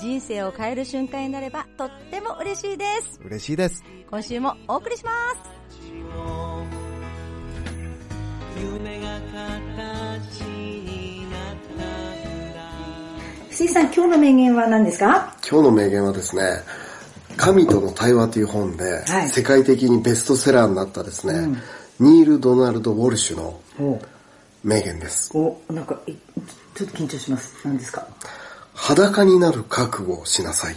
人生を変える瞬間になればとっても嬉しいです。嬉しいです。今週もお送りします。夢が形になったんだ水さん、今日の名言は何ですか？今日の名言はですね、神との対話という本で、はい。世界的にベストセラーになったですね、ニール・ドナルド・ウォルシュのお、名言です。お、なんか、いちょっと緊張します。何ですか？裸になる覚悟をしなさい。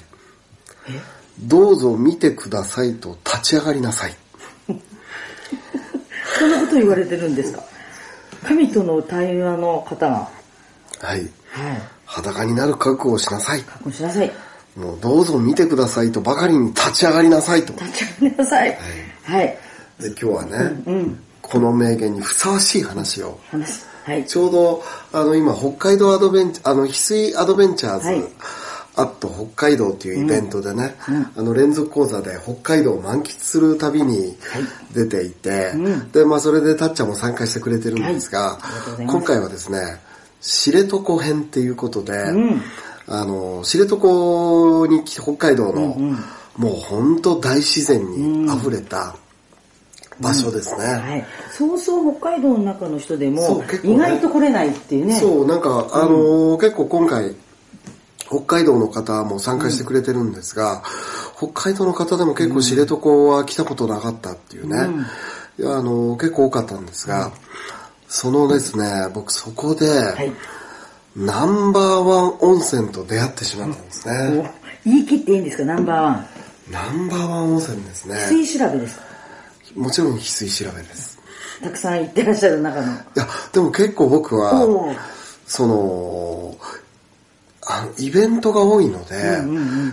どうぞ見てくださいと立ち上がりなさい。そんなこと言われてるんですか？神との対話の方が、はい。はい。裸になる覚悟をしなさい。確認しなさい。もうどうぞ見てくださいとばかりに立ち上がりなさいと。で立ち上がりなさい。はい。今日はね、この名言にふさわしい話を話。はい。ちょうど、あの、今、北海道アドベンチャー、あの、翡翠アドベンチャーズ、はい。アット北海道っていうイベントでね、あの、連続講座で北海道を満喫する旅に出ていて、で、まあ、それでたっちゃんも参加してくれてるんですが、今回はですね、知床編っていうことで、ん。あの、知床に来北海道の、もう本当大自然に溢れた場所ですね。はい。そうそう北海道の中の人でもね意外と来れないっていうね。そう、なんか、あのー結構今回、北海道の方も参加してくれてるんですが、北海道の方でも結構知床は来たことなかったっていうね、いやあのー結構多かったんですが、そのですね、僕そこで、はい。ナンバーワン温泉と出会ってしまったんですね。お言い切っていいんですか？ナンバーワン。ナンバーワン温泉ですね。水調べですか？もちろん翡翠調べです。たくさん行ってらっしゃる中の。いや、でも結構僕は、その、あのイベントが多いので、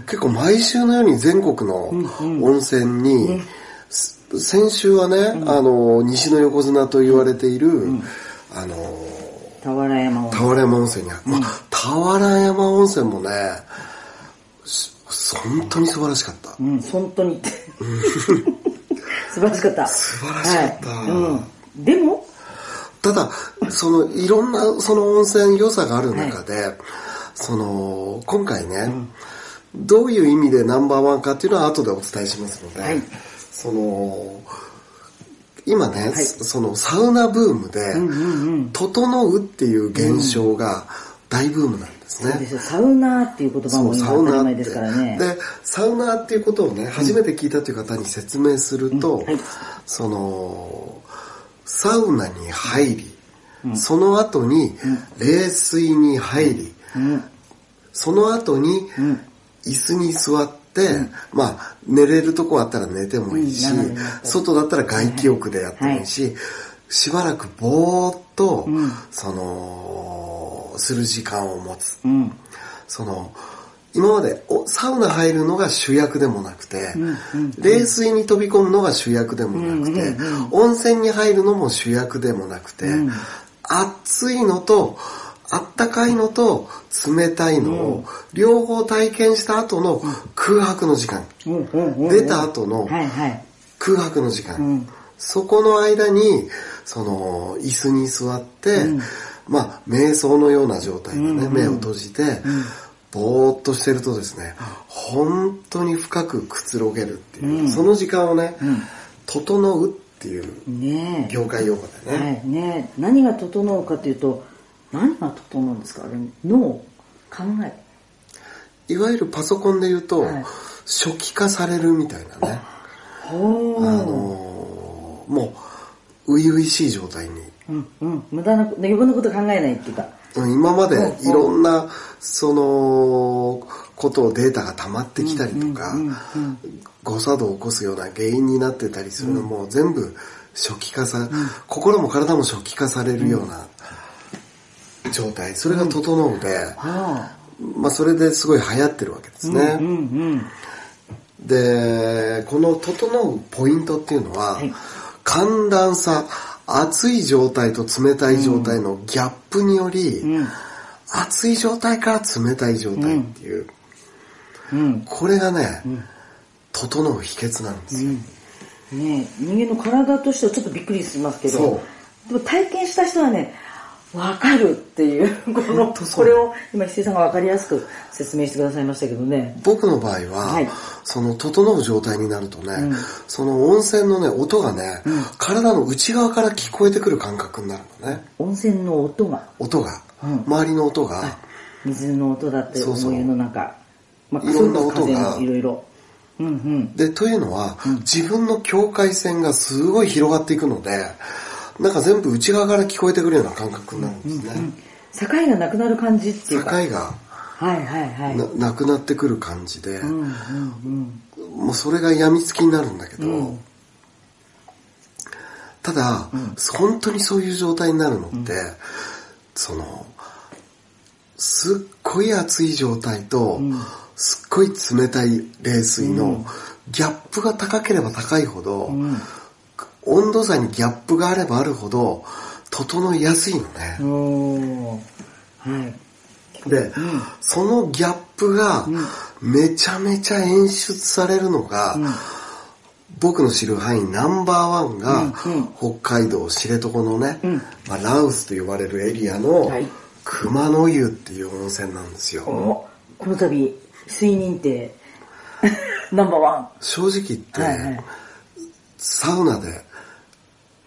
結構毎週のように全国の温泉に、す先週はね、あの、西の横綱と言われている、あの、俵山を。俵山温泉に、まあ、俵山温泉もね、し本当に素晴らしかった。うん、本当にって。素晴らしかった。素晴らしかった。はい。うん。でも、ただ、その、いろんな、その温泉良さがある中で、その、今回ね、どういう意味でナンバーワンかっていうのは後でお伝えしますので、はい。その、今ね、そのサウナブームで、整うっていう現象が大ブームなんですね。そうですよ。サウナーっていう言葉も今当たり前ですからね。で、サウナーっていうことをね、初めて聞いたという方に説明すると、はい。その、サウナに入り、その後に冷水に入り、その後に椅子に座って、まあ、寝れるとこあったら寝てもいいし外だったら外気浴でやってもいいし、しばらくぼーっと、その、する時間を持つ。うん。その、今までおサウナ入るのが主役でもなくて、冷水に飛び込むのが主役でもなくて、温泉に入るのも主役でもなくて、暑いのと、あったかいのと冷たいのを両方体験した後の空白の時間、出た後の。空白の時間、そこの間に、その、椅子に座って、まあ、瞑想のような状態でね、目を閉じて、ぼーっとしてるとですね、本当に深くくつろげるっていう、その時間をね、整うっていう。業界用語でね、はい、ねえ。何が整うかというと、何が整うんですか？あれ脳、考え。いわゆるパソコンで言うと、はい。初期化されるみたいなね。あのーもう、初々しい状態にうんうん。無駄な、余分なこと考えないっていうか。今までいろんな、その、ことをデータが溜まってきたりとか、誤作動を起こすような原因になってたりするのも全部初期化さ、心も体も初期化されるような状態。それが整うで、はまあそれですごい流行ってるわけですね。で、この整うポイントっていうのは、はい。寒暖差、熱い状態と冷たい状態のギャップにより、うん。熱い状態から冷たい状態っていう、うん。これがね、整う秘訣なんですよ。ねえ人間の体としてはちょっとびっくりしますけど。そでも体験した人はねわかるっていう このこれを今石井さんがわかりやすく説明してくださいましたけどね。僕の場合は、はい。その整う状態になるとね、その温泉のね、音がね、体の内側から聞こえてくる感覚になるのね。温泉の音が。音が、うん。周りの音が、水の音だってそうそう。お湯の中。まあいろんな音が。いろいろうんうん。で、というのは、自分の境界線がすごい広がっていくので、なんか全部内側から聞こえてくるような感覚になるんですね。境がなくなる感じっていう境かがはいはいはい。ななくなってくる感じで、うんうんもうそれが病みつきになるんだけど、うん。ただ、本当にそういう状態になるのって、その、すっごい熱い状態と、すっごい冷たい冷水のギャップが高ければ高いほど、うん温度差にギャップがあればあるほど、整いやすいのね。うんおー。はい。で、そのギャップがめちゃめちゃ演出されるのが、僕の知る範囲ナンバーワンが、北海道知床のね、まあ、ラウスと呼ばれるエリアのはい。熊の湯っていう温泉なんですよ。おこの度水認定 ナンバーワ正直言って、ンはいはい。サウナで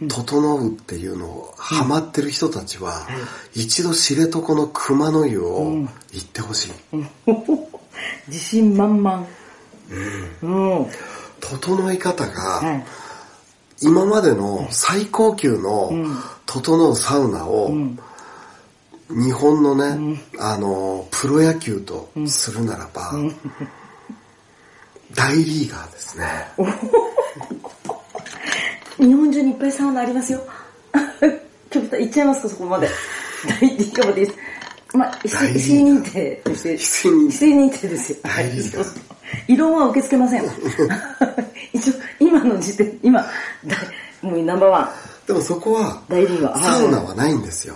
整うっていうのをハマってる人たちは、一度知床の熊の湯を行ってほしい。自信満々。うん、整い方が、はい。今までの最高級の整うサウナを、日本のね、あの、プロ野球とするならば、大リーガーですね。日本中にいっぱいサウナありますよ。極端行っちゃいますかそこまで。大リーガーまでまあ石大リーガー石井認定として石井認定ですよ。大リーガーそうそう異論は受け付けません一応今の時点今大もうナンバーワでもそこは、大リーガー。サウナはないんですよ。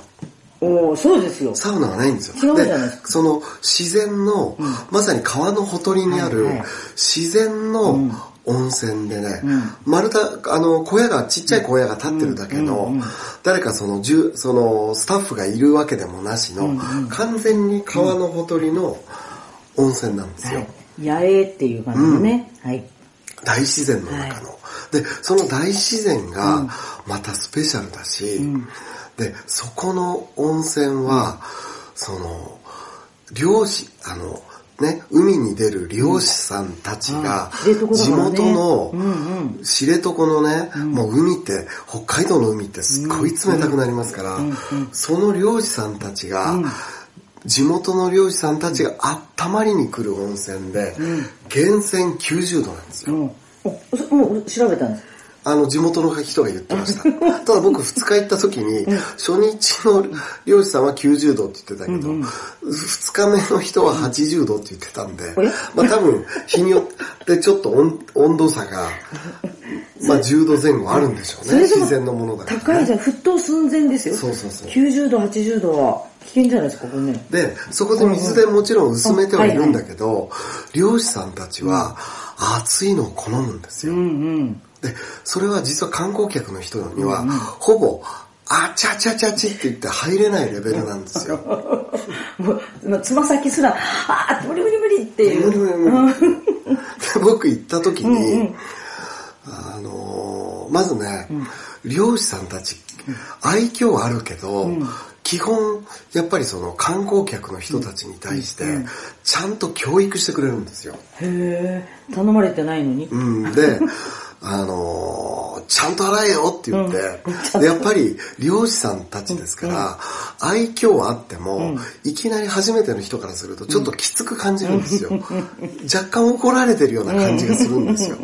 ンおおそうですよ。サウナはないんですよ。ですその自然の、まさに川のほとりにあるはいはい。自然の温泉でね、丸太、あの、小屋が、ちっちゃい小屋が立ってるだけの、誰かその、じゅその、スタッフがいるわけでもなしの、完全に川のほとりの温泉なんですよ。野営っていう感じのね、はい。大自然の中の。で、その大自然がまたスペシャルだし、で、そこの温泉は、その、漁師、あの、ね、海に出る漁師さんたちが地元の知床のね、もう海って、北海道の海ってすっごい冷たくなりますから、その漁師さんたちが、地元の漁師さんたちが温まりに来る温泉で、源泉90度なんですよ。もう調べたんですあの、地元の人が言ってました。ただ僕2日行った時に、初日の漁師さんは90度って言ってたけど、2日目の人は80度って言ってたんで、まあ多分日によってちょっと温温度差が、まあ10度前後あるんでしょうね。自然のものだから、ね。高いじゃん。沸騰寸前ですよ。そうそうそう。90度80度は危険じゃないですかこれね。で、そこで水でもちろん薄めてはいるんだけど、漁師さんたちは熱いのを好むんですよ。うんうんで、それは実は観光客の人には、ほぼ、あちゃちゃちゃちって言って入れないレベルなんですよ。もうまあつま先すらああ無理無理無理っていう。無理無理無理。で僕行った時に、あのーまずね、漁師さんたち、愛嬌あるけど、基本、やっぱりその観光客の人たちに対して、ちゃんと教育してくれるんですよ。へえ頼まれてないのに。うん、で、あのーちゃんと洗えよって言って、でやっぱり漁師さんたちですから、愛嬌はあっても、いきなり初めての人からするとちょっときつく感じるんですよ。若干怒られてるような感じがするんですよ。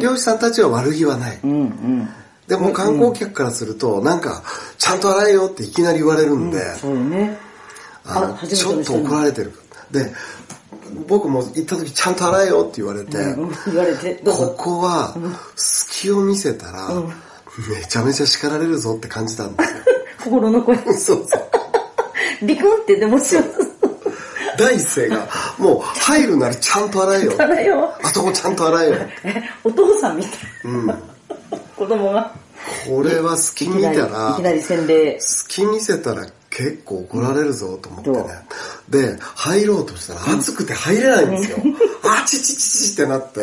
漁師さんたちは悪気はない。うん。うん。でも観光客からすると、なんか、ちゃんと洗えよっていきなり言われるんで、あのちょっと怒られてる。で、僕も行った時ちゃんと洗えよって言われて、うん言われて、こぞ。こは隙を見せたら、めちゃめちゃ叱られるぞって感じたんですよ。心の声。そうそう。ビクンってでもしよ第一声が、もう入るならちゃんと洗えよ。う。洗えよ。あそこちゃんと洗えよ。え、お父さんみたい。うん。子供が。これは隙見たいきなら、り洗礼。隙見せたら結構怒られるぞと思ってね。で、入ろうとしたら暑くて入れないんですよ。あちちちちってなって。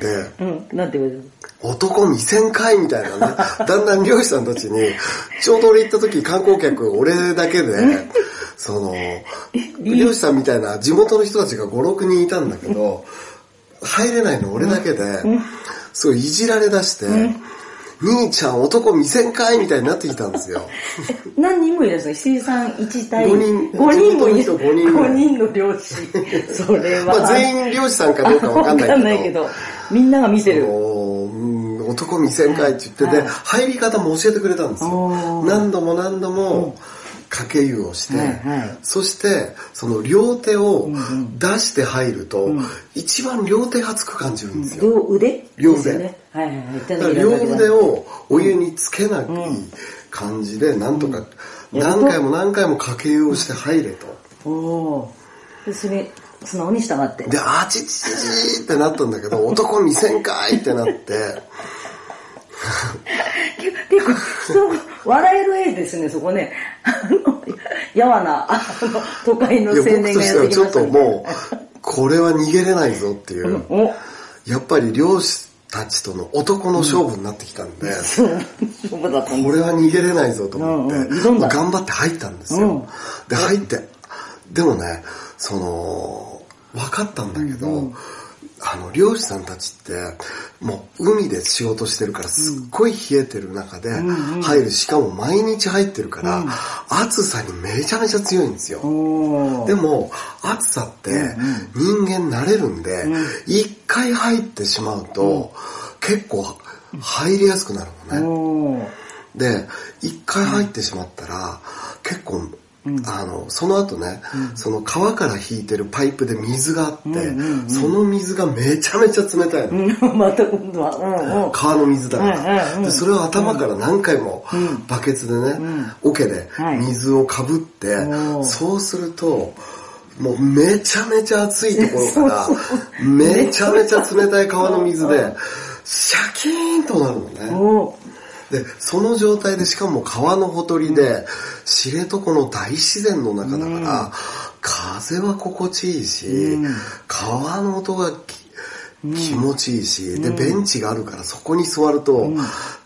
で、うん、なんて言われる男見せんかいみたいなね。だんだん漁師さんたちに、ちょうど俺行った時観光客俺だけで、その、漁師さんみたいな地元の人たちが5、6人いたんだけど、入れないの俺だけで、すごいいじられ出して、兄ちゃん男見せんかいみたいになってきたんですよ。何人もいらっしゃる石井さん一対五人5人もいる。地元の人五人ぐらい5人の漁師。それは。まあ全員漁師さんかどうかわかんないけど。わかんないけど、みんなが見てる。男見せんかいって言って、で、入り方も教えてくれたんですよ何度も何度も、かけ湯をして、はいはいそして、その両手を出して入ると、一番両手がつく感じるんですよ。両腕？両腕ね。はいはいはい。手だから両腕をお湯につけない感じで、なんとか、何回も何回もかけ湯をして入れと。おおー。でそれ、素直に従って？で、あちちちちってなったんだけど、男見せんかいってなって、結構、人、笑える絵ですね、そこね。やわな、あの、都会の青年がとしてはちょっやってきましたともう、これは逃げれないぞっていう、お、やっぱり漁師たちとの男の勝負になってきたんで、そう、んこれは逃げれないぞと思って、うんうん頑張って入ったんですよ。うん。で、入って、でもね、その、分かったんだけど、あの、漁師さんたちって、もう海で仕事してるからすっごい冷えてる中で入る、しかも毎日入ってるから、暑さにめちゃめちゃ強いんですよ。でも、暑さって人間慣れるんで、一、回入ってしまうと、結構入りやすくなるのね。で、一回入ってしまったら、結構、あの、その後ね、その川から引いてるパイプで水があって、その水がめちゃめちゃ冷たいの。うん。また今度は。川の水だから、で。それを頭から何回もバケツでね、桶ではい。水をかぶって、そうすると、もうめちゃめちゃ熱いところから、めちゃめちゃ冷たい川の水で、シャキーンとなるのね。で、その状態でしかも川のほとりで、知床の大自然の中だから、風は心地いいし、川の音がき気持ちいいし、で、ベンチがあるからそこに座ると、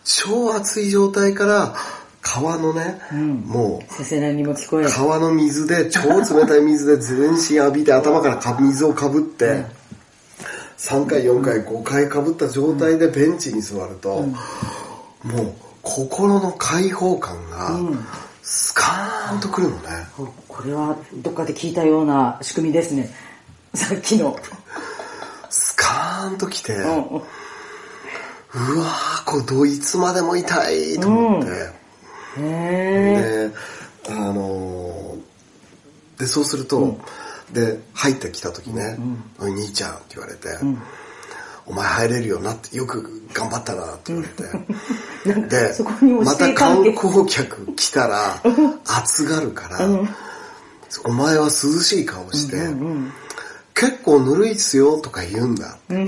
超熱い状態から、川のね、もう、せせらぎも聞こえる。川の水で、超冷たい水で全身浴びて頭からか水をかぶって、3回、4回、5回かぶった状態でベンチに座ると、もう心の解放感がスカーンとくるのね。これはどっかで聞いたような仕組みですね。さっきの。スカーンときて、うんうんうわー、これどいつまでも痛いと思って、へえ。で、あのーで、そうすると、で、入ってきた時ね、おい兄ちゃんって言われて、お前入れるよなって、よく頑張ったなって言われて、でそこにも、また観係光客来たら、暑がるから、お前は涼しい顔して、結構ぬるいっすよとか言うんだ。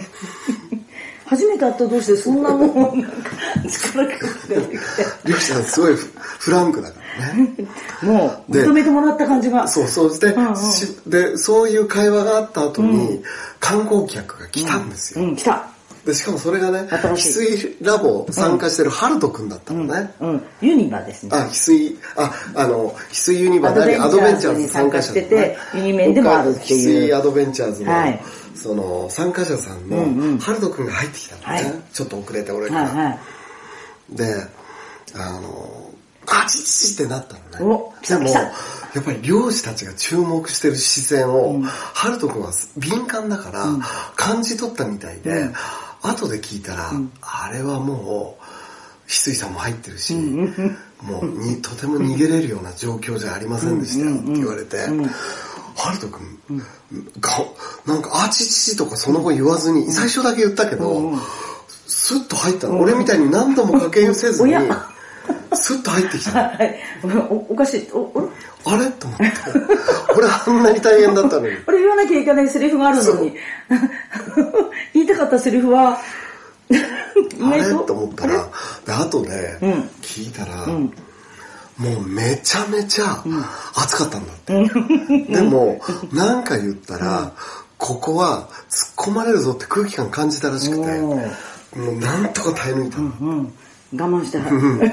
初めて会った同士でそんなもん、なんか、力が出てき漁師さんすごいフフランクだからね。て。もう、で認めてもらった感じが。そうそうして、んうんしで、そういう会話があった後に、観光客が来たんですよ。うん、来た。で、しかもそれがね、ひすいラボ参加してるハルトくんだったのね。うん。ユニバですね。あ、翡翠、あ、あの、翡翠ユニバーアアドドベンチャーズに参加者しててユニメンでもあるっていう翡翠アドベンチャーズの、はいその、参加者さんの、うんうんハルトくんが入ってきたのね。はいちょっと遅れて俺から。はいはい。で、あの、あちちちってなったのね。でも、やっぱり漁師たちが注目してる視線を、ハルト君は敏感だから、感じ取ったみたいで、後で聞いたら、あれはもう、翡翠さんも入ってるし、もうにとても逃げれるような状況じゃありませんでしたよって言われて、ハルト君が、なんか、あちちちとかその後言わずに、最初だけ言ったけど、スッと入ったの。俺みたいに何度も掛け湯せずにスッと入ってきた。おおかしい。あれ？と思って。俺あんなに大変だったのに。これ言わなきゃいけないセリフがあるのに。言いたかったセリフは、意あれ？外と思ったら、であとね、うん聞いたら、んもうめちゃめちゃ暑かったんだって。でも、なんか言ったら、ここは突っ込まれるぞって空気感感じたらしくて、おもうなんとか耐え抜いたの。うん。我慢してはる。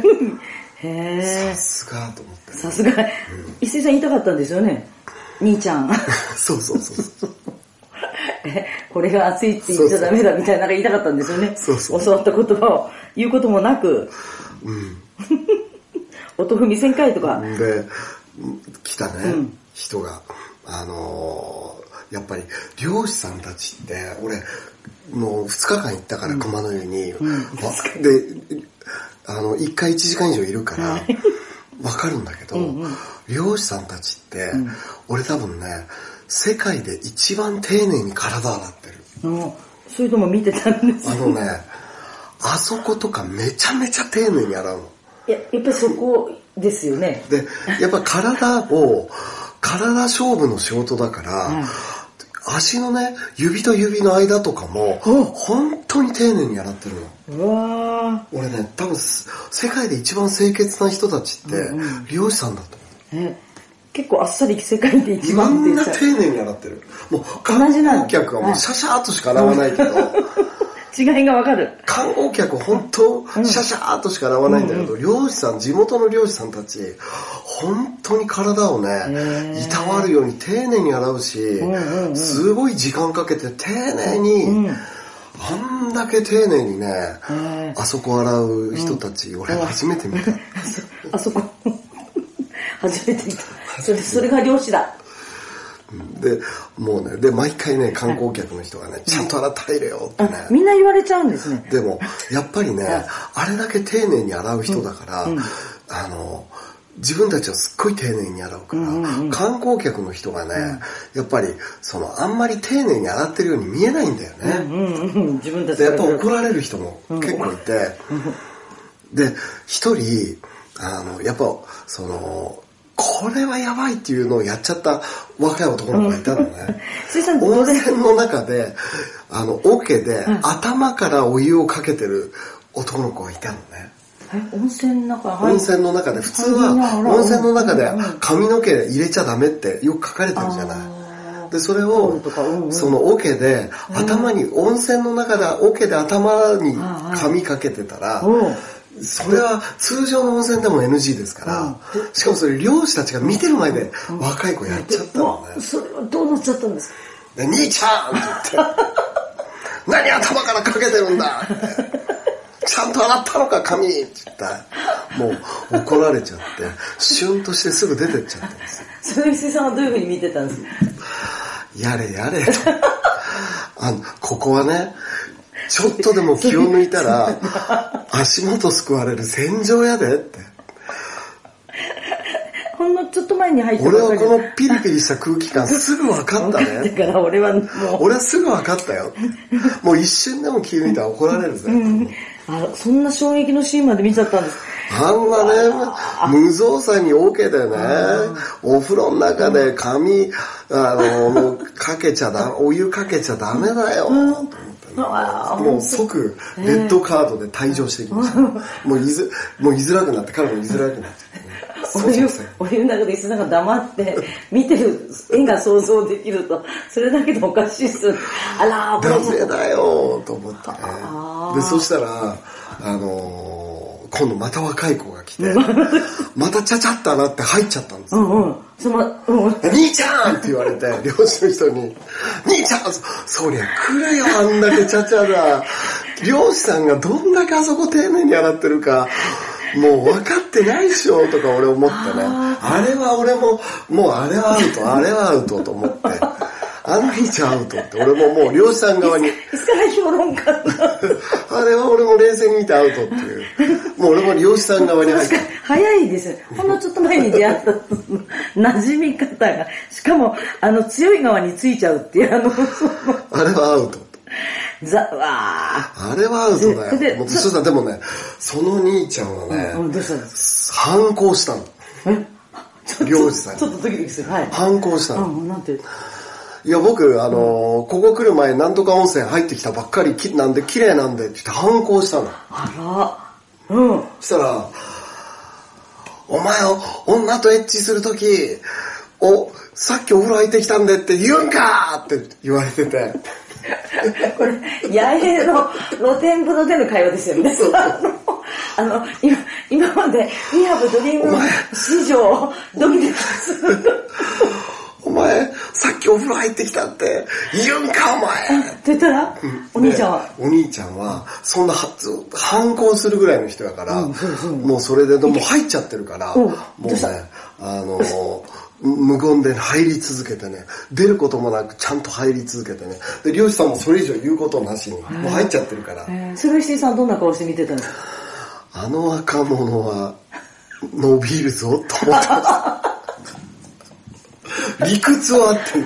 へさすがと思ってえ。。さすが。伊勢さん言いたかったんですよね？兄ちゃん。そうそうそうそう。え これが熱いって言っちゃダメだみたいなのが言いたかったんですよね。そうそう。教わった言葉を言うこともなく、うん。音踏みせんかいとか。で、来たね、うん。人が、あのーやっぱり漁師さんたちって、俺、もう2日間行ったから熊の湯に、わで、あの、1回1時間以上いるから、わかるんだけど、漁師さんたちって、俺多分ね、世界で一番丁寧に体洗ってる。うんそういうのも見てたんですあのね、あそことかめちゃめちゃ丁寧に洗うの。いや、やっぱりそこですよね。で、やっぱ体を、体勝負の仕事だから、うん足のね、指と指の間とかも、うん本当に丁寧に洗ってるの。うわ俺ね、多分す、世界で一番清潔な人たちって、うんうん漁師さんだと思う。ーえ結構あっさり世界で一み番ってんな丁寧に洗ってる。もう、同観光客はもうシャシャーっとしか洗わないけど、違いがわかる。観光客本当、シャシャーっとしか洗わないんだけど、漁師さん、地元の漁師さんたち、本当に体をねいたわるように丁寧に洗うしすごい時間かけて丁寧に、うん。あんだけ丁寧にね、あそこ洗う人たち、俺初めて見た。あそこ、初めて見た。それそれが漁師だ。で、もうね、で、毎回ね、観光客の人がね、ちゃんと洗って入れよってね。あ、みんな言われちゃうんですね。でも、やっぱりね、あれだけ丁寧に洗う人だから、あの、自分たちはすっごい丁寧に洗うから、観光客の人がね、やっぱり、その、あんまり丁寧に洗ってるように見えないんだよね。うんうん、自分たちで、やっぱ怒られる人も結構いて、で、一人、あの、やっぱ、その、これはやばいっていうのをやっちゃった若い男の子がいたのね。温れ泉の中で、あの、桶で頭からお湯をかけてる男の子がいたのね。え温泉の中？入温っ泉の中で、普通は温泉の中で髪の毛入れちゃダメってよく書かれてるじゃない。で、それをその桶で、頭に、温泉の中で桶で頭に髪かけてたら、うんそれは通常の温泉でも NG ですから、しかもそれ漁師たちが見てる前で若い子やっちゃったのね。それはどうなっちゃったんですか？で、兄ちゃんって。言って、何頭からかけてるんだ？ちゃんと洗ったのか髪？って言った。ら、もう怒られちゃって、シュンとしてすぐ出てっちゃったんですよ。それ水さんはどういうふうに見てたんです？かやれやれ。と。あの、ここはね、ちょっとでも気を抜いたら、足元すくわれる戦場やでって。ほんのちょっと前に入った俺はこのピリピリした空気感すぐ分かっただね。から俺はもう、俺はすぐ分かったよ。もう一瞬でも気抜いたら怒られるぜ。あそんな衝撃のシーンまで見ちゃったんです。あんなね、無造作にオケでね、お風呂の中で髪、あの、かけちゃだ、お湯かけちゃダメだよ。あもう即、レッドカードで退場していきました。もう言いづ、もう言いづらくなって、彼も言いづらくなっちゃってね。お湯、お湯の中で石田さんが黙って見てる絵が想像できると、それだけでおかしいっす。あらー、ダこれメだよと思ってで、そしたら、あのー今度また若い子が来て、またちゃちゃっと洗って入っちゃったんですよ。うんうん。その、うん。兄ちゃんって言われて、漁師の人に、兄ちゃんそそりゃ来るよ、あんだけちゃちゃだ。漁師さんがどんだけあそこ丁寧に洗ってるか、もう分かってないでしょ、とか俺思ってね。あれは俺も、もうあれはアウト、あれはアウトと思って。あの兄ちゃんアウトって、俺ももう漁師さん側に、あれは俺も冷静に見てアウトっていう。もう俺も漁師さん側に入って。早いですよ。ほんのちょっと前に出会った馴染み方が、しかも、あの、強い側についちゃうっていう、あの、あれはアウト。ざ、わあれはアウトだででよ。もでもね、その兄ちゃんはね、ー。うん、どうしたんです反抗したの。漁師さんにちょっとドキドキする。はい。反抗したの。うん、なんて？いや、僕、あのーここ来る前、なんとか温泉入ってきたばっかり、きなんで、綺麗なんでって反抗したの。あら。うん。そしたら、お前を女とエッチするとき、お、さっきお風呂入ってきたんでって言うんかって言われてて。これ、野営の露天風呂での会話ですよね。あの、あの今、今まで、We have Dream 史上、ドキドキする。お前、さっきお風呂入ってきたって。言うんかお前。って言ったら、お兄ちゃんは、でお兄ちゃんは、そんなは反抗するぐらいの人やから、もうそれでもう入っちゃってるから、うんもうね、あの、無言で入り続けてね、出ることもなくちゃんと入り続けてね、で、漁師さんもそれ以上言うことなしに、もう入っちゃってるから、えー、それ石井さんどんな顔して見てたんですか？あの若者は伸びるぞと思ってました。理屈は合ってる。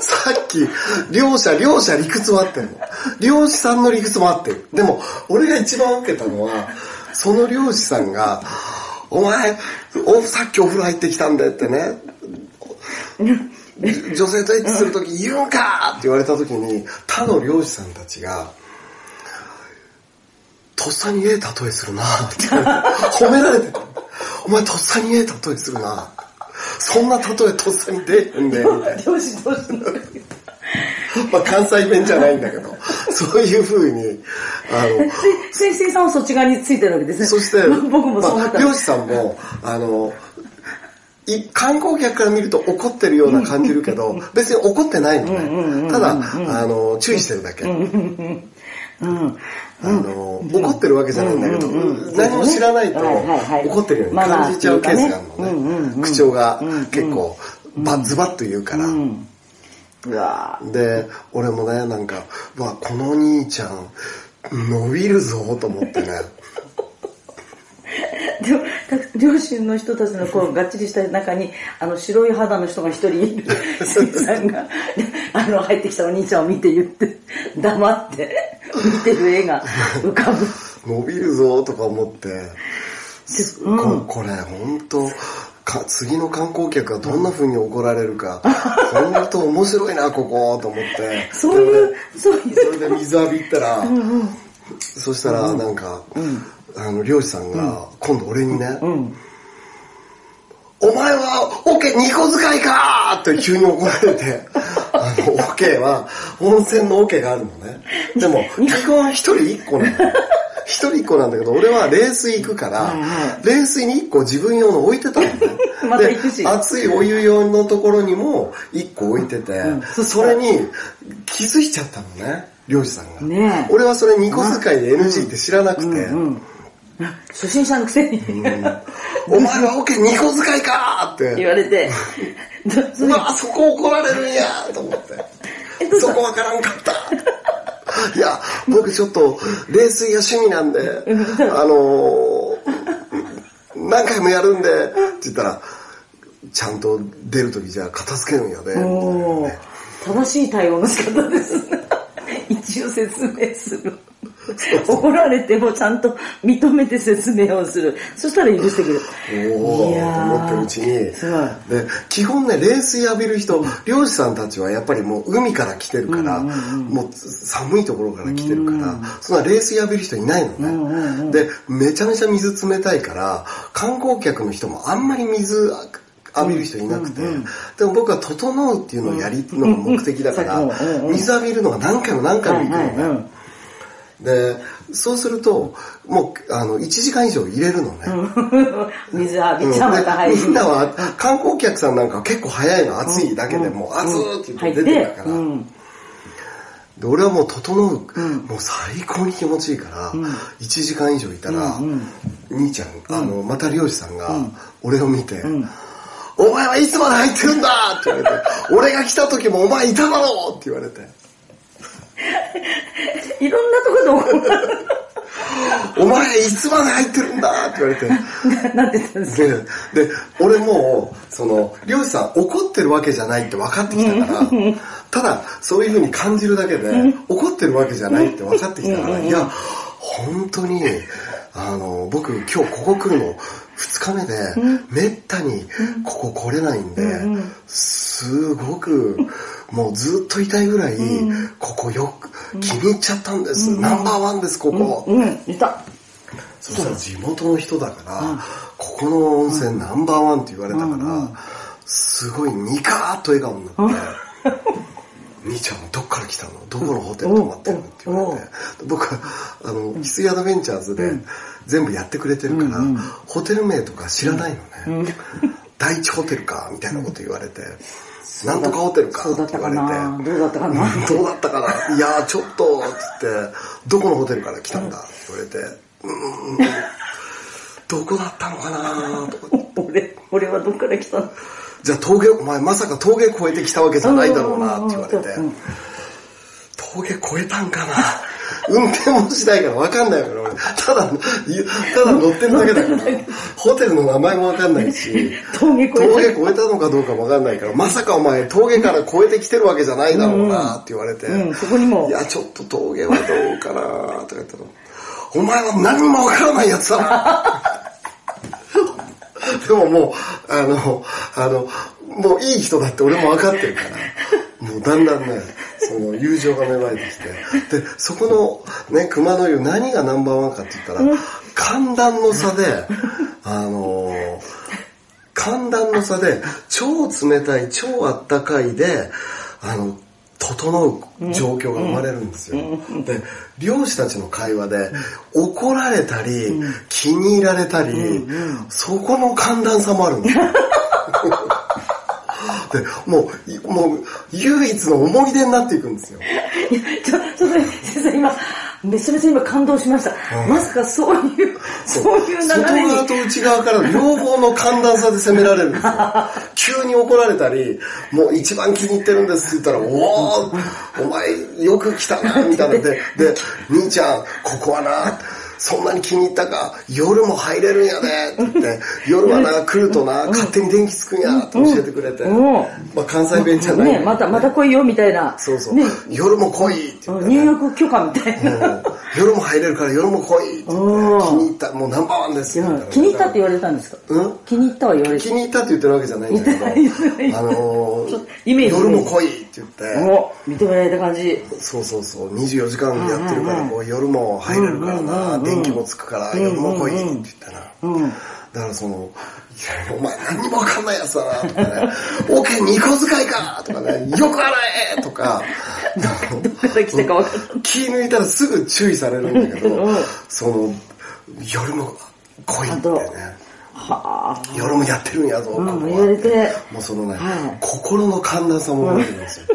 さっき、両者、両者理屈は合ってるの。漁師さんの理屈も合ってる。でも、俺が一番受けたのは、その漁師さんが、お前、おさっきお風呂入ってきたんだよってね、女性とエッチするとき言うんかって言われたときに、他の漁師さんたちが、とっさにええ例えするなって褒められてた。お前とっさにええ例えするなそんな例えとっさに出えへんで、みたいな。漁師同士の。まあ関西弁じゃないんだけど、そういう風に、あの、水水井さんはそっち側についてるわけですね。そして、僕もそう思った。まあ漁師さんも、あの、い観光客から見ると怒ってるような感じるけど、別に怒ってないのね。ただ、あの、注意してるだけ。うん。あの、怒ってるわけじゃないんだけど、何も知らないと怒ってるように感じちゃうケースがあるのね。うん口調が結構、バッズバッと言うから。で、俺もね、なんか、うわ、この兄ちゃん、伸びるぞと思ってね。でも、た 両親の人たちのこう、がっちりした中に、あの、白い肌の人が一人いる、さんが、で あの、入ってきたお兄ちゃんを見て言って、黙って、見てる絵が浮かぶ。伸びるぞとか思って、うん。ここれ本当か次の観光客がどんな風に怒られるか、本当面白いな、ここ、と思って。そういう、そういう、それで水浴び行ったら、そしたらなんか、あの、漁師さんが、今度俺にね、お前はオケ2個使いかって急に怒られて、あの、オケは、温泉のオケがあるのね。でも、基本一人一個なの。一人一個なんだけど、俺は冷水行くから、冷水に一個自分用の置いてたのね。で、熱いお湯用のところにも一個置いてて、それに気づいちゃったのね、漁師さんが。俺はそれ2個使いで NG って知らなくて、初心者のくせに、お前はオケ2個使いかって言われて、うわ、そこ怒られるんやと思って。そこわからんかった。いや、僕ちょっと、冷水が趣味なんで、あのー、何回もやるんで、って言ったら、ちゃんと出るときじゃあ片付けるんやで、ね。正しい対応の仕方ですね。一応説明する。怒られてもちゃんと認めて説明をする。そしたら許してくれる。おーいやー。と思ってるうちに。すごい。で基本ね冷水浴びる人漁師さんたちはやっぱりもう海から来てるから、もう寒いところから来てるから、そんな冷水浴びる人いないのね、でめちゃめちゃ水冷たいから観光客の人もあんまり水浴びる人いなくて、でも僕は整うっていうのをやりのが目的だから、うんうんうんうん。水浴びるのが何回も何回も行くのね、でそうするともうあの1時間以上入れるのね、水浴びうんちゃまた入る。でみんなは観光客さんなんか結構早いの暑いだけでもう熱ーって言って出てるから、うん。で俺はもう整う、もう最高に気持ちいいから、1時間以上いたら、兄ちゃんあのまた漁師さんが俺を見て、お前はいつまで入ってるんだって言われて、俺が来た時もお前いただろうって言われて、いろんなところで。お前いつまで入ってるんだって言われて。なんて言ったんですかで、で俺もう、その、漁師さん怒ってるわけじゃないって分かってきたから、ただ、そういう風に感じるだけで、怒ってるわけじゃないって分かってきたから、いや、本当に、あの、僕今日ここ来るの2日目で、めったにここ来れないんで、すごく、もうずっといたいぐらい、ここよく気に入っちゃったんです。ナンバーワンです、ここ。うん、いた。そしたら地元の人だから、ここの温泉ナンバーワンって言われたから、すごいニカーッと笑顔になって、兄ちゃんどっから来たの？どこのホテル泊まってるの？って言われて、僕は、あの、翡翠アドベンチャーズで全部やってくれてるから、ホテル名とか知らないのね。第一ホテルか、みたいなこと言われて、なんとかホテルかって言われて、どうだったかな。どうだったかな？いやーちょっと、つって、どこのホテルから来たんだ？って言われて、うーん、どこだったのかな？とか。俺、俺はどっから来たの？じゃあ峠、お前まさか峠越えてきたわけじゃないだろうなって言われて。うん、峠越えたんかな？運転もしないから分かんないから俺、ただ、ゆただ乗ってるだけだから、ホテルの名前も分かんないし、峠越えた。峠越えたのかどうかも分かんないから、まさかお前峠から越えてきてるわけじゃないだろうなって言われて、うんそこにも。いや、ちょっと峠はどうかなとか言ったら、お前は何も分からないやつだな でももう、あの、あの、もういい人だって俺も分かってるから、もうだんだんね、その友情が芽生えてきて、で、そこのね、熊の湯何がナンバーワンかって言ったら、寒暖の差で、あの、寒暖の差で、超冷たい、超あったかいで、あの、整う状況が生まれるんですよ。で、漁師たちの会話で、怒られたり、気に入られたり、そこの寒暖差もあるんですよ。で、もう、いもう、唯一の思い出になっていくんですよ。いや、ちょ、ちょっとね、先生今、めちゃめちゃ今感動しました。まさかそういう、そういう流外れに。側と内側から両方の寒暖差で攻められるんですよ。急に怒られたり、もう一番気に入ってるんですって言ったら、おー、お前よく来たな、みたいなで、で、兄ちゃん、ここはな、そんなに気に入ったか、夜も入れるんやで、って言って、夜はな、来るとな、勝手に電気つくんや、って教えてくれて、うん。まあ関西弁じゃない。ね、どまた、また来いよ、みたいな。そうそう、ね、夜も来いって入浴許可みたいな。うん夜も入れるから夜も来いって気に入った、もうナンバーワンです気に入ったって言われたんですか？うん？気に入ったは言われて。気に入ったって言ってるわけじゃないんだけど、あの夜も来いって言って、お認められた感じ。そうそうそう、24時間やってるから、こう夜も入れるからな、電気もつくから、夜も来いって言ったら、うん。だからその、いやお前何にもわかんないやつだな、とかね、オーケー二個使いかとかね、よく洗えとか、どっから来たか分かんない。気抜いたらすぐ注意されるんだけどうん、その、夜も来いってね。はあ。夜もやってるんやぞ、うんここは言われてもうそのね、はい心の寒暖差も生まれてるんですよ。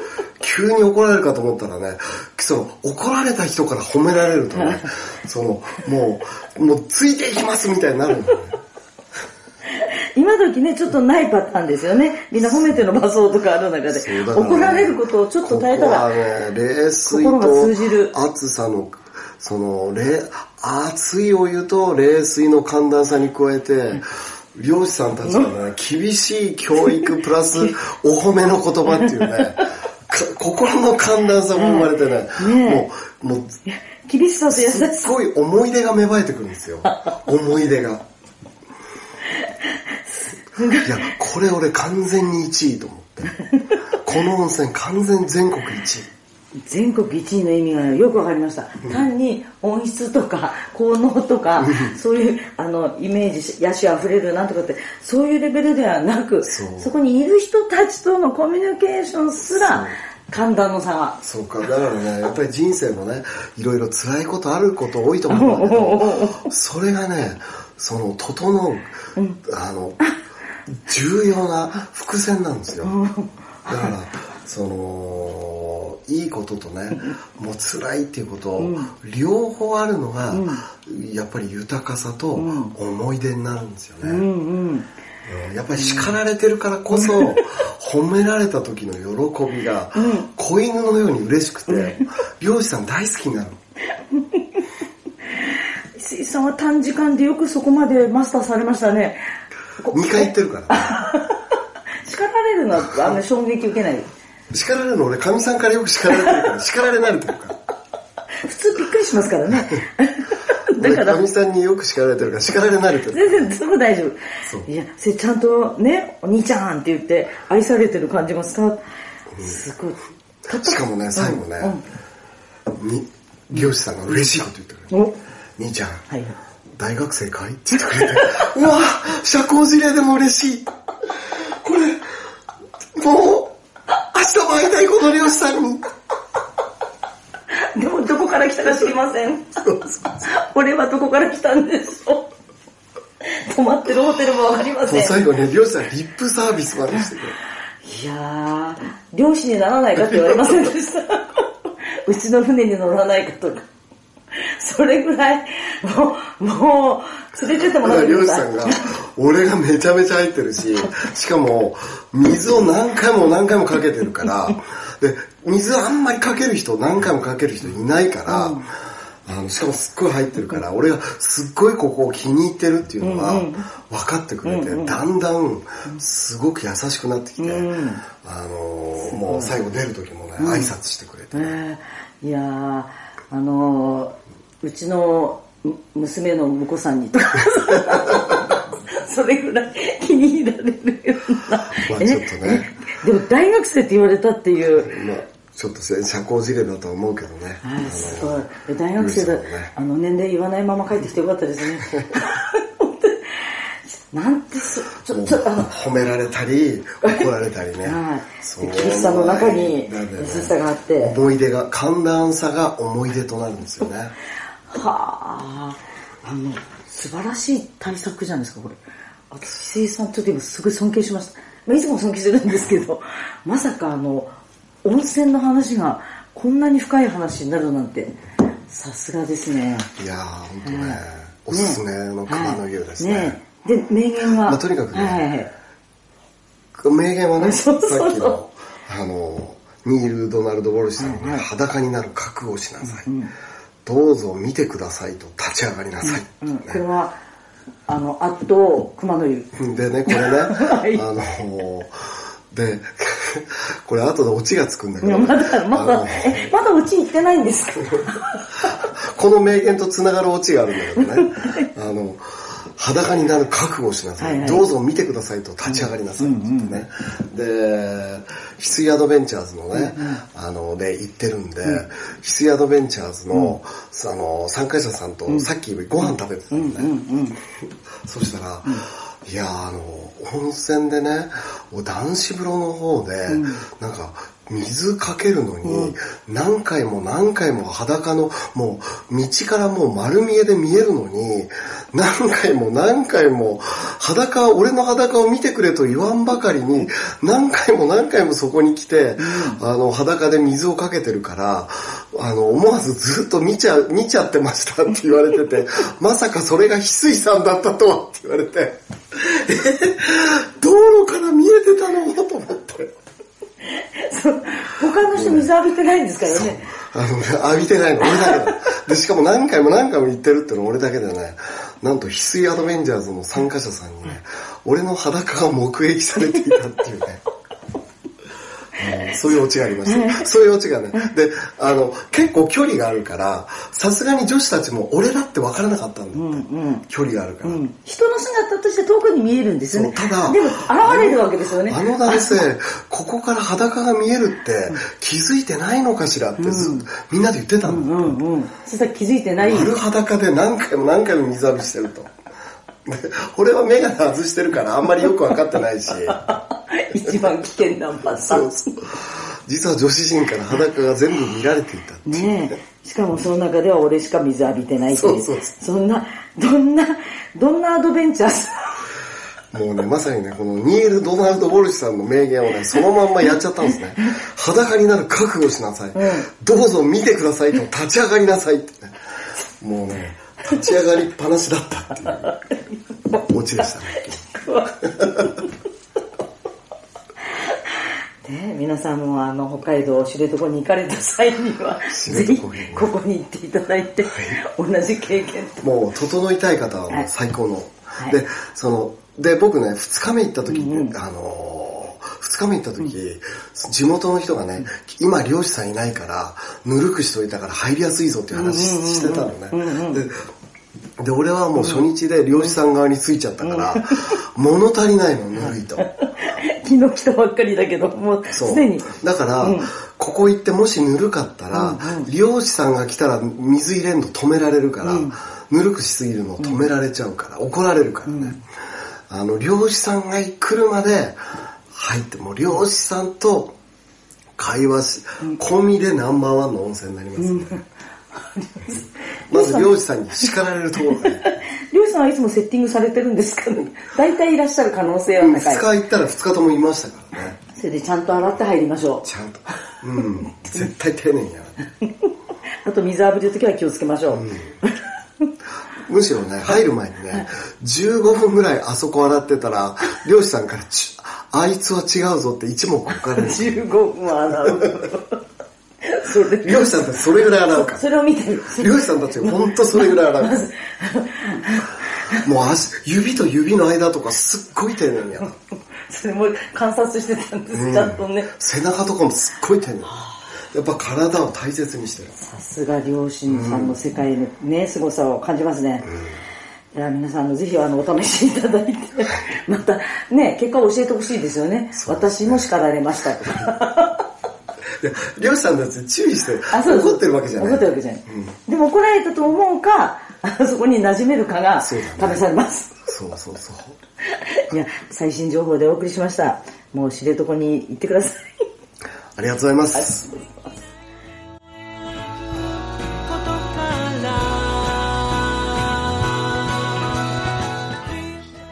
急に怒られるかと思ったらね、その怒られた人から褒められるとね、そのもう、もうついていきますみたいになるんだよね。今時ね、ちょっとないパターンですよね。みんな褒めての場所とかある中でね怒られることをちょっと耐えたここはら、ね、冷水と暑さの、その、冷、熱いお湯と冷水の寒暖差に加えて、漁師さんたちがね、厳しい教育プラス お褒めの言葉っていうね、か心の寒暖差も生まれてね、ねもう、もう、厳しさと優しさ。ごい思い出が芽生えてくるんですよ。思い出が。いや、これ俺完全に1位と思って。この温泉完全全国1位。全国1位の意味がよくわかりました。単に音質とか効能とか、そういうあのイメージ、野手あふれるなんとかって、そういうレベルではなく、そこにいる人たちとのコミュニケーションすら、寒暖の差が。そうか、だからね、やっぱり人生もね、いろいろ辛いことあること多いと思うんだけど、それがね、その、整う、あの、重要な伏線なんですよ。だから、その、こととね、もう辛いっていうこと、両方あるのが、やっぱり豊かさと思い出になるんですよね。うんやっぱり叱られてるからこそ、褒められた時の喜びが、子犬のように嬉しくて、漁師さん大好きになる。石井さんは短時間でよくそこまでマスターされましたね。こ2回言ってるからね。叱られるのはあんまり衝撃受けない。叱られるの俺、かみさんからよく叱られてるから、叱られ慣れてるから。普通びっくりしますからね。だ俺、からかみさんによく叱られてるから、叱られ慣れてる。全然そこ大丈そう夫。いや、それちゃんとね、お兄ちゃんって言って愛されてる感じが伝わる。すごい。しかもね、最後ね、に漁師さんが嬉しいこと言ってくれる。兄ちゃん、はい。大学生かいって言ってくれて、うわ社交辞令でも嬉しい。これ、もう、明日も会いたいこの漁師さんに。でもどこから来たか知りません。俺はどこから来たんでしょう。泊まってるホテルもわかりまもせ。うん最後ね、漁師さんリップサービスまでしてくれる。いやー、漁師にならないかって言われませんでした。うちの船に乗らないかとか。それぐらい、もう、もう、連れてってもらってください。漁師さんが、俺がめちゃめちゃ入ってるし、しかも、水を何回も何回もかけてるから、で、水あんまりかける人、何回もかける人いないから、あのしかもすっごい入ってるから、俺がすっごいここを気に入ってるっていうのは分かってくれて、だんだんすごく優しくなってきて、あのーもう最後出る時もね、挨拶してくれて、ねいやー、あのー、うちの娘の婿さんにとか、それぐらい気に入られるような。まあちょっとねえ？でも大学生って言われたっていう。まあちょっと社交辞令だとは思うけどね。はい、すごい。え大学生だ、ねあの年齢言わないまま帰ってきてよかったですね。なんてそ、ちょ、ちょ、あの、褒められたり、怒られたりね。はい。そうで、厳しさの中に優しさがあって。思い出が、寒暖差が思い出となるんですよね。はあ、あの、素晴らしい対策じゃないですか、これ。私、石井さん、ちょっと今すごい尊敬しました。まあ、いつも尊敬してるんですけど、まさかあの、温泉の話がこんなに深い話になるなんて、さすがですね。いやー、ほんとね、おすすめの熊の湯ですね。ねで、名言は。まあとにかくねはいはいはい。名言はね、さ そうそうそうっきの、あの、ニール・ドナルド・ウォルシュさんのね、はいはい裸になる覚悟をしなさい。どうぞ見てくださいと立ち上がりなさい。うん、これは、あの、あと、熊の湯。でね、これね、い。あの、で、これ後でオチがつくんだけど、いやまだ、まあだの、え、まだうち行ってないんですか？この名言とつながるオチがあるんだけどね、あの、裸になる覚悟をしなさい,、はいはい。どうぞ見てくださいと立ち上がりなさいって言ってね。で、翡翠アドベンチャーズのね、あの、で行ってるんで、翡翠アドベンチャーズの、あの、参加者さんとさっきご飯食べてたのね。そしたら、いやあの、温泉でね、男子風呂の方で、なんか、水かけるのに、何回も何回も裸の、もう、道からもう丸見えで見えるのに、何回も何回も、裸、俺の裸を見てくれと言わんばかりに、何回も何回もそこに来て、あの、裸で水をかけてるから、あの、思わずずっと見ちゃ、見ちゃってましたって言われてて、まさかそれが翡翠さんだったとはって言われて、え、道路から見えてたの？と思って。他の人水浴びてないんですからね。あの、浴びてないの俺だけだ。で、しかも何回も何回も言ってるっての俺だけでね、なんと翡翠アドベンジャーズの参加者さんにね、俺の裸が目撃されていたっていうね。うんそういうオチがありました。そういうオチがね。で、あの、結構距離があるから、さすがに女子たちも俺だって分からなかったんだって。距離があるから。うん人の姿として遠くに見えるんですよね。ただでも、現れるわけですよね。あの男性、ここから裸が見えるって気づいてないのかしらってずっとみんなで言ってたの。うんうん。そしたら気づいてない。丸裸で何回も何回も水浴びしてると。で俺はメガネ外してるからあんまりよく分かってないし、一番危険なパターン。実は女子陣から裸が全部見られていたってねえ。しかもその中では俺しか水浴びてないっていう。そうそうそんな、どんな、どんなアドベンチャーさ。もうね、まさにね、このニール・ドナルド・ウォルシュさんの名言をね、そのまんまやっちゃったんですね。裸になる覚悟しなさい。どうぞ見てくださいと立ち上がりなさいってね。もうね、立ち上がりっぱなしだったっていうオチでしたね。ね皆さんもあの、北海道知床に行かれた際には、ぜひ、ここに行っていただいて、同じ経験と。もう整いたい方はもう最高の。はいで、その、で、僕ね、二日目行った時に、あのー、二日目行った時、地元の人がね、今漁師さんいないから、ぬるくしといたから入りやすいぞっていう話してたのね。でで、俺はもう初日で漁師さん側についちゃったから、物足りないの、ぬるいと。昨日来たばっかりだけど、もうすでに。だから、ここ行ってもしぬるかったら、漁師さんが来たら水入れんの止められるから、ぬるくしすぎるのを止められちゃうから、怒られるからね。あの、漁師さんが来るまで入って、もう漁師さんと会話し、込みでナンバーワンの温泉になりますね。まず漁師さんに叱られるところがね。漁師さんはいつもセッティングされてるんですかね 大体いらっしゃる可能性は二高い。日行ったら二日ともいましたからね。それでちゃんと洗って入りましょう。ちゃんと。うん。絶対丁寧にやる。あと水浴びるときは気をつけましょう。むしろね、入る前にね、15分ぐらいあそこ洗ってたら、漁師さんからち、あいつは違うぞって一目置かれる。15分は洗う。それ漁師さんたちそれぐらい洗うから。それを見てる。漁師さんたちほんとそれぐらい洗うから。もう足、指と指の間とかすっごい丁寧にやる。それも観察してたんです、ちゃんとね。背中とかもすっごい丁寧に。やっぱ体を大切にしてる。さすが両親さんの世界のね、凄さを感じますね。いや皆さんぜひあのお試しいただいて、またね、結果を教えてほしいですよね。私も叱られました漁師さんたち注意して、怒ってるわけじゃない。怒ってるわけじゃない。でも怒られたと思うか、あ そこに馴染めるかが試されます。そうそうそう。いや、最新情報でお送りしました。もう知床に行ってください。ありがとうございます。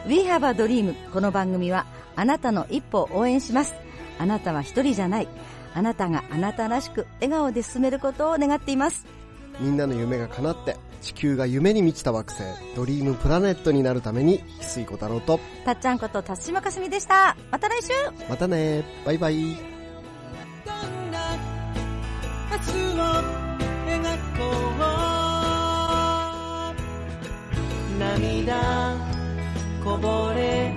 We have a dream この番組はあなたの一歩を応援しますあなたは一人じゃないあなたがあなたらしく笑顔で進めることを願っています。みんなの夢が叶って、地球が夢に満ちた惑星、ドリームプラネットになるために、翡翠小太郎と、たっちゃんこと辰島かすみでした。また来週。またね。バイバイ。どんな明日を描こう。涙こぼれ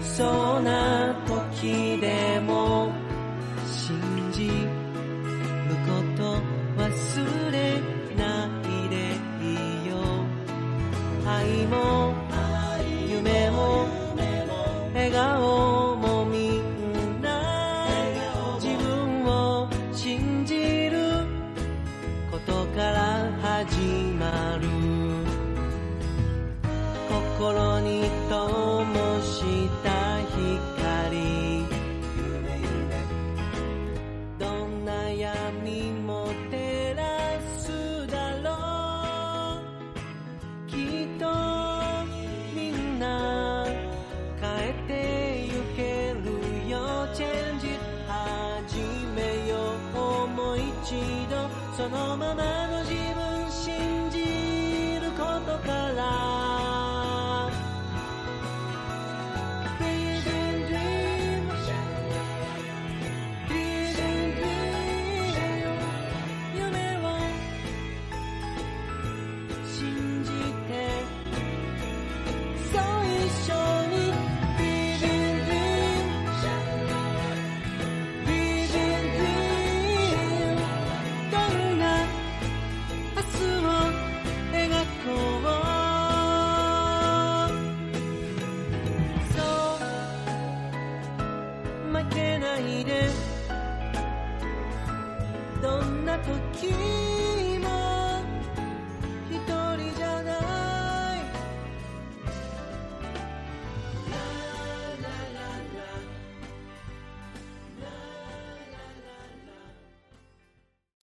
そうな時でも信じること忘れないでいいよ。愛も夢も笑顔もみんな自分を信じることから始まる。心に